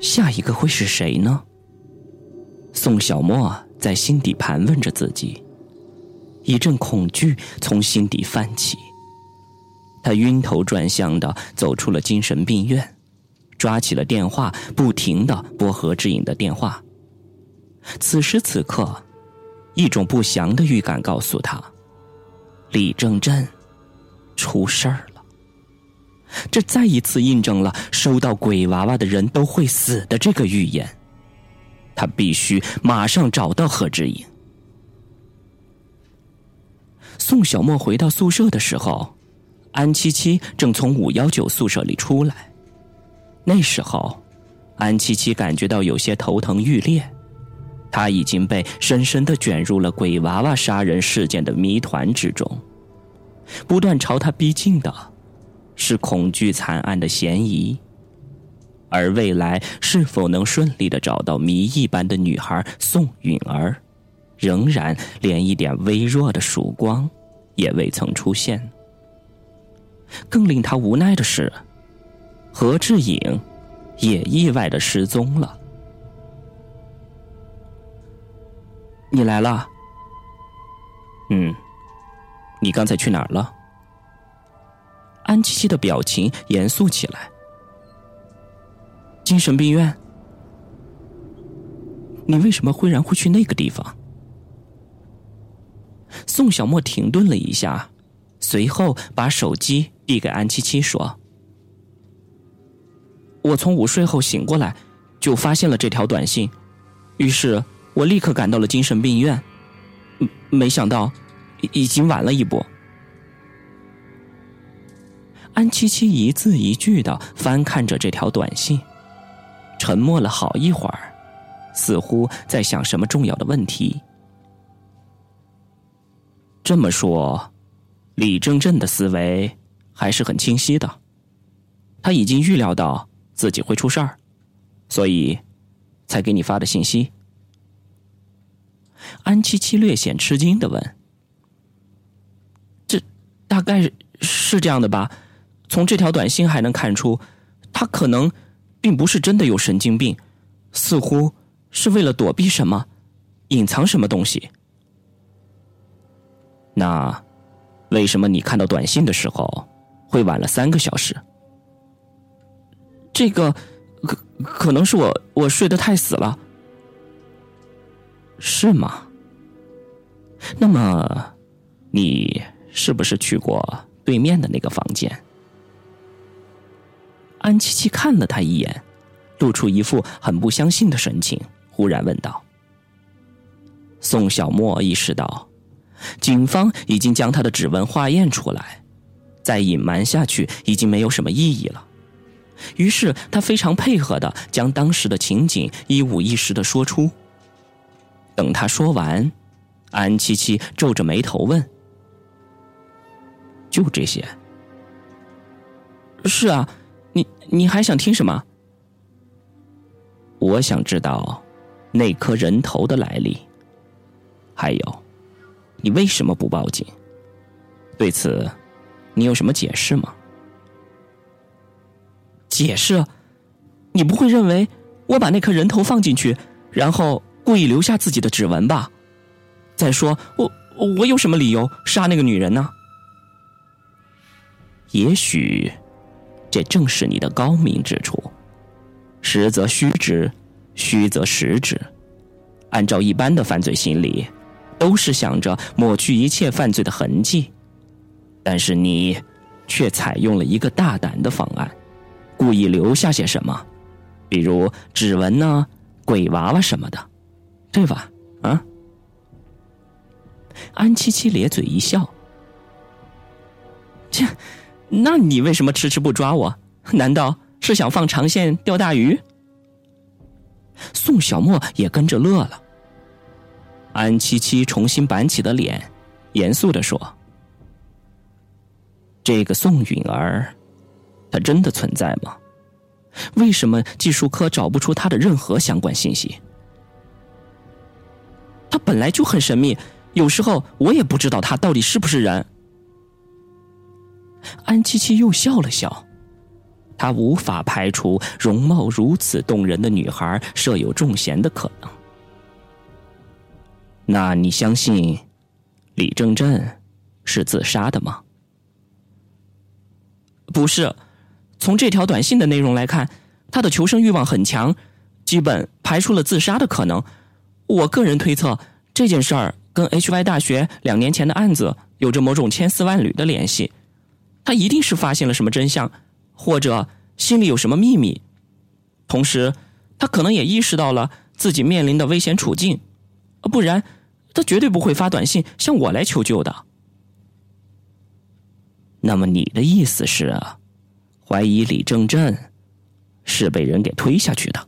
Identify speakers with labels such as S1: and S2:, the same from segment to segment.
S1: 下一个会是谁呢？宋小沫在心底盘问着自己，一阵恐惧从心底泛起。他晕头转向的走出了精神病院，抓起了电话，不停的拨何志颖的电话。此时此刻，一种不祥的预感告诉他，李正镇出事儿了。这再一次印证了收到鬼娃娃的人都会死的这个预言。他必须马上找到何志颖。宋小沫回到宿舍的时候，安七七正从五幺九宿舍里出来。那时候，安七七感觉到有些头疼欲裂，他已经被深深的卷入了鬼娃娃杀人事件的谜团之中。不断朝他逼近的，是恐惧惨案的嫌疑。而未来是否能顺利的找到谜一般的女孩宋允儿，仍然连一点微弱的曙光也未曾出现。更令他无奈的是，何志颖也意外的失踪了。你来了？嗯，你刚才去哪儿了？安七七的表情严肃起来。精神病院？你为什么忽然会去那个地方？宋小沫停顿了一下，随后把手机递给安七七说：“我从午睡后醒过来，就发现了这条短信，于是我立刻赶到了精神病院，没想到已经晚了一步。”安七七一字一句的翻看着这条短信。沉默了好一会儿，似乎在想什么重要的问题。这么说，李正镇的思维还是很清晰的。他已经预料到自己会出事儿，所以才给你发的信息。安七七略显吃惊的问：“这大概是这样的吧？从这条短信还能看出，他可能……”并不是真的有神经病，似乎是为了躲避什么，隐藏什么东西。那为什么你看到短信的时候会晚了三个小时？这个可可能是我我睡得太死了，是吗？那么你是不是去过对面的那个房间？安七七看了他一眼，露出一副很不相信的神情，忽然问道：“宋小沫意识到，警方已经将他的指纹化验出来，再隐瞒下去已经没有什么意义了。于是他非常配合的将当时的情景一五一十的说出。等他说完，安七七皱着眉头问：‘就这些？’是啊。”你你还想听什么？我想知道那颗人头的来历，还有你为什么不报警？对此，你有什么解释吗？解释？你不会认为我把那颗人头放进去，然后故意留下自己的指纹吧？再说，我我有什么理由杀那个女人呢？也许。这正是你的高明之处，实则虚之，虚则实之。按照一般的犯罪心理，都是想着抹去一切犯罪的痕迹，但是你却采用了一个大胆的方案，故意留下些什么，比如指纹呢、鬼娃娃什么的，对吧？啊？安七七咧嘴一笑，切。那你为什么迟迟不抓我？难道是想放长线钓大鱼？宋小沫也跟着乐了。安七七重新板起的脸，严肃的说：“这个宋允儿，她真的存在吗？为什么技术科找不出她的任何相关信息？她本来就很神秘，有时候我也不知道她到底是不是人。”安七七又笑了笑，他无法排除容貌如此动人的女孩设有重嫌的可能。那你相信李正镇是自杀的吗？
S2: 不是，从这条短信的内容来看，他的求生欲望很强，基本排除了自杀的可能。我个人推测，这件事儿跟 HY 大学两年前的案子有着某种千丝万缕的联系。他一定是发现了什么真相，或者心里有什么秘密。同时，他可能也意识到了自己面临的危险处境，不然他绝对不会发短信向我来求救的。
S1: 那么你的意思是，怀疑李正正是被人给推下去的？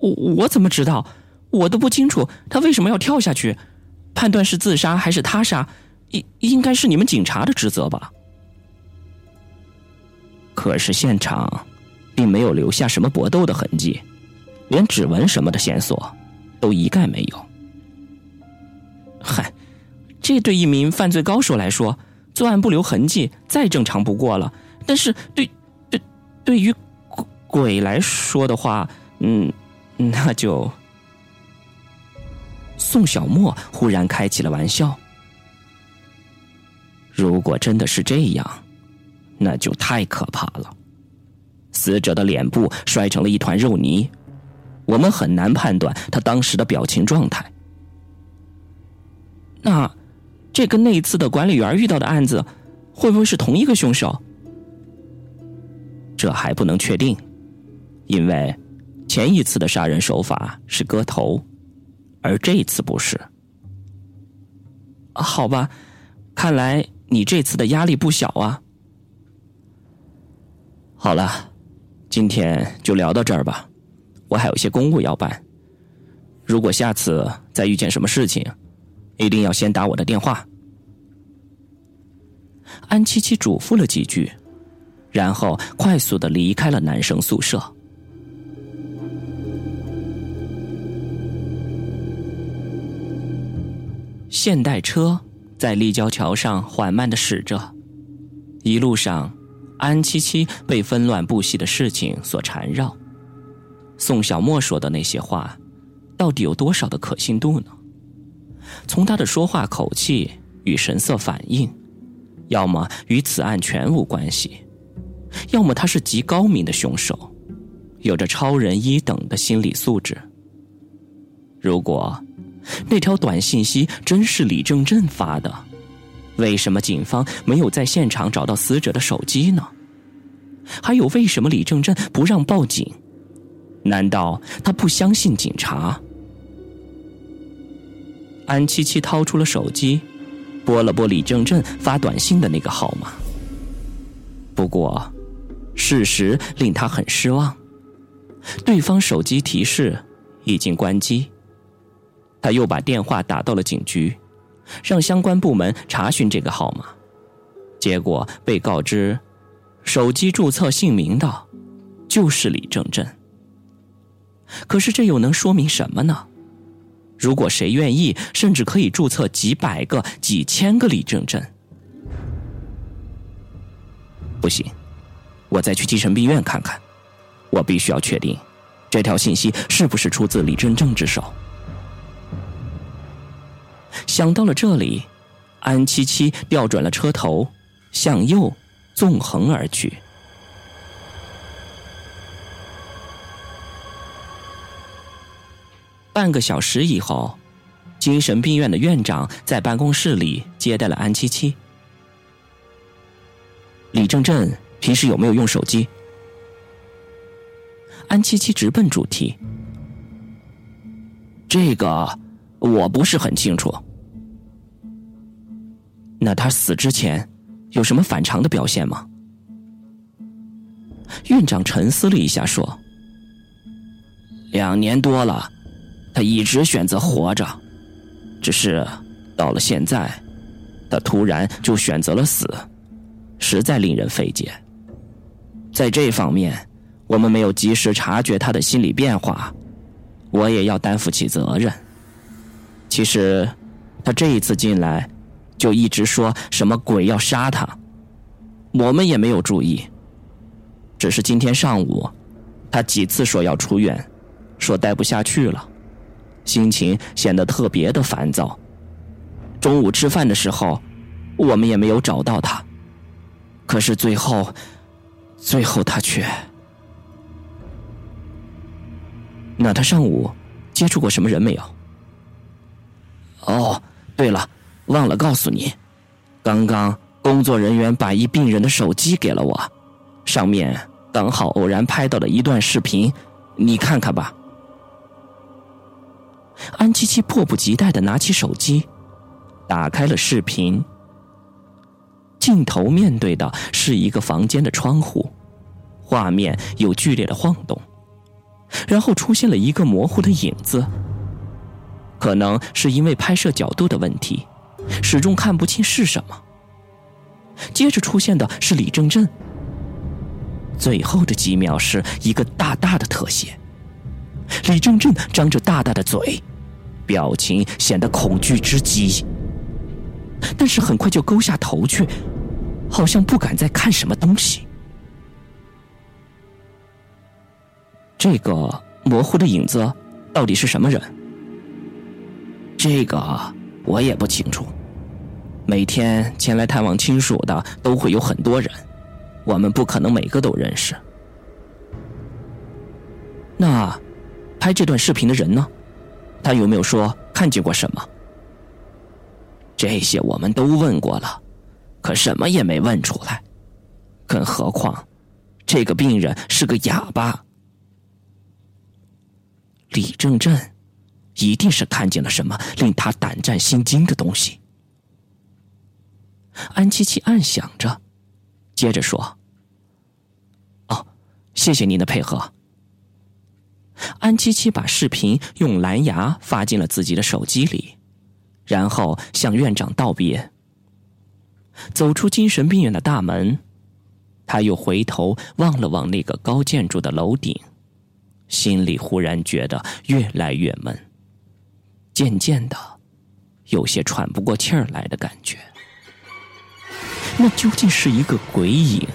S2: 我我怎么知道？我都不清楚他为什么要跳下去。判断是自杀还是他杀，应应该是你们警察的职责吧？
S1: 可是现场并没有留下什么搏斗的痕迹，连指纹什么的线索都一概没有。
S2: 嗨，这对一名犯罪高手来说。作案不留痕迹，再正常不过了。但是对对对于鬼来说的话，嗯，那就……
S1: 宋小沫忽然开起了玩笑。如果真的是这样，那就太可怕了。死者的脸部摔成了一团肉泥，我们很难判断他当时的表情状态。
S2: 那。这跟那一次的管理员遇到的案子，会不会是同一个凶手？
S1: 这还不能确定，因为前一次的杀人手法是割头，而这次不是。
S2: 好吧，看来你这次的压力不小啊。
S1: 好了，今天就聊到这儿吧，我还有些公务要办。如果下次再遇见什么事情，一定要先打我的电话。安七七嘱咐了几句，然后快速的离开了男生宿舍。现代车在立交桥上缓慢的驶着，一路上，安七七被纷乱不息的事情所缠绕。宋小沫说的那些话，到底有多少的可信度呢？从他的说话口气与神色反应。要么与此案全无关系，要么他是极高明的凶手，有着超人一等的心理素质。如果那条短信息真是李正镇发的，为什么警方没有在现场找到死者的手机呢？还有，为什么李正镇不让报警？难道他不相信警察？安七七掏出了手机。拨了拨李正镇发短信的那个号码。不过，事实令他很失望，对方手机提示已经关机。他又把电话打到了警局，让相关部门查询这个号码，结果被告知，手机注册姓名的，就是李正镇。可是这又能说明什么呢？如果谁愿意，甚至可以注册几百个、几千个李正镇。不行，我再去精神病院看看。我必须要确定，这条信息是不是出自李正正之手。想到了这里，安七七调转了车头，向右纵横而去。半个小时以后，精神病院的院长在办公室里接待了安七七。李正正平时有没有用手机？安七七直奔主题。这个我不是很清楚。那他死之前有什么反常的表现吗？院长沉思了一下，说：“两年多了。”他一直选择活着，只是到了现在，他突然就选择了死，实在令人费解。在这方面，我们没有及时察觉他的心理变化，我也要担负起责任。其实，他这一次进来，就一直说什么鬼要杀他，我们也没有注意，
S2: 只是今天上午，他几次说要出院，说待不下去了，心情显得特别的烦躁。中午吃饭的时候，我们也没有找到他。可是最后，最后他却……那他上午接触过什么人没有？哦，对了，忘了告诉你，刚刚工作人员把一病人的手机给了我，上面刚好偶然拍到了一段视频，你看看吧。安七七迫不及待的拿起手机，打开了视频。镜头面对的是一个房间的窗户，画面有剧烈的晃动，然后出现了一个模糊的影子。可能是因为拍摄角度的问题，始终看不清是什么。接着出现的是李正正，最后的几秒是一个大大的特写，李正正张着大大的嘴，表情显得恐惧之极。但是很快就勾下头去，好像不敢再看什么东西。这个模糊的影子到底是什么人？这个我也不清楚。每天前来探望亲属的都会有很多人，我们不可能每个都认识。那拍这段视频的人呢？他有没有说看见过什么？这些我们都问过了，可什么也没问出来。更何况，这个病人是个哑巴。李正镇一定是看见了什么令他胆战心惊的东西。安七七暗想着，接着说：“哦，谢谢您的配合。”安七七把视频用蓝牙发进了自己的手机里。然后向院长道别，走出精神病院的大门，他又回头望了望那个高建筑的楼顶，心里忽然觉得越来越闷，渐渐的有些喘不过气儿来的感觉。那究竟是一个鬼影，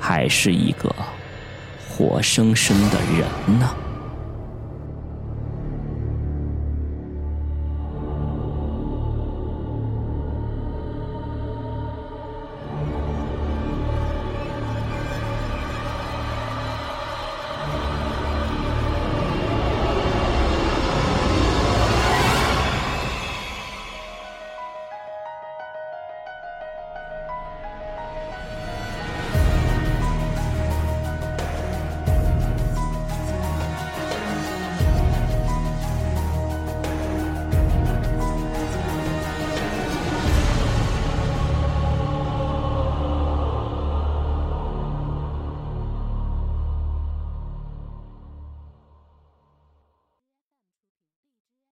S2: 还是一个活生生的人呢？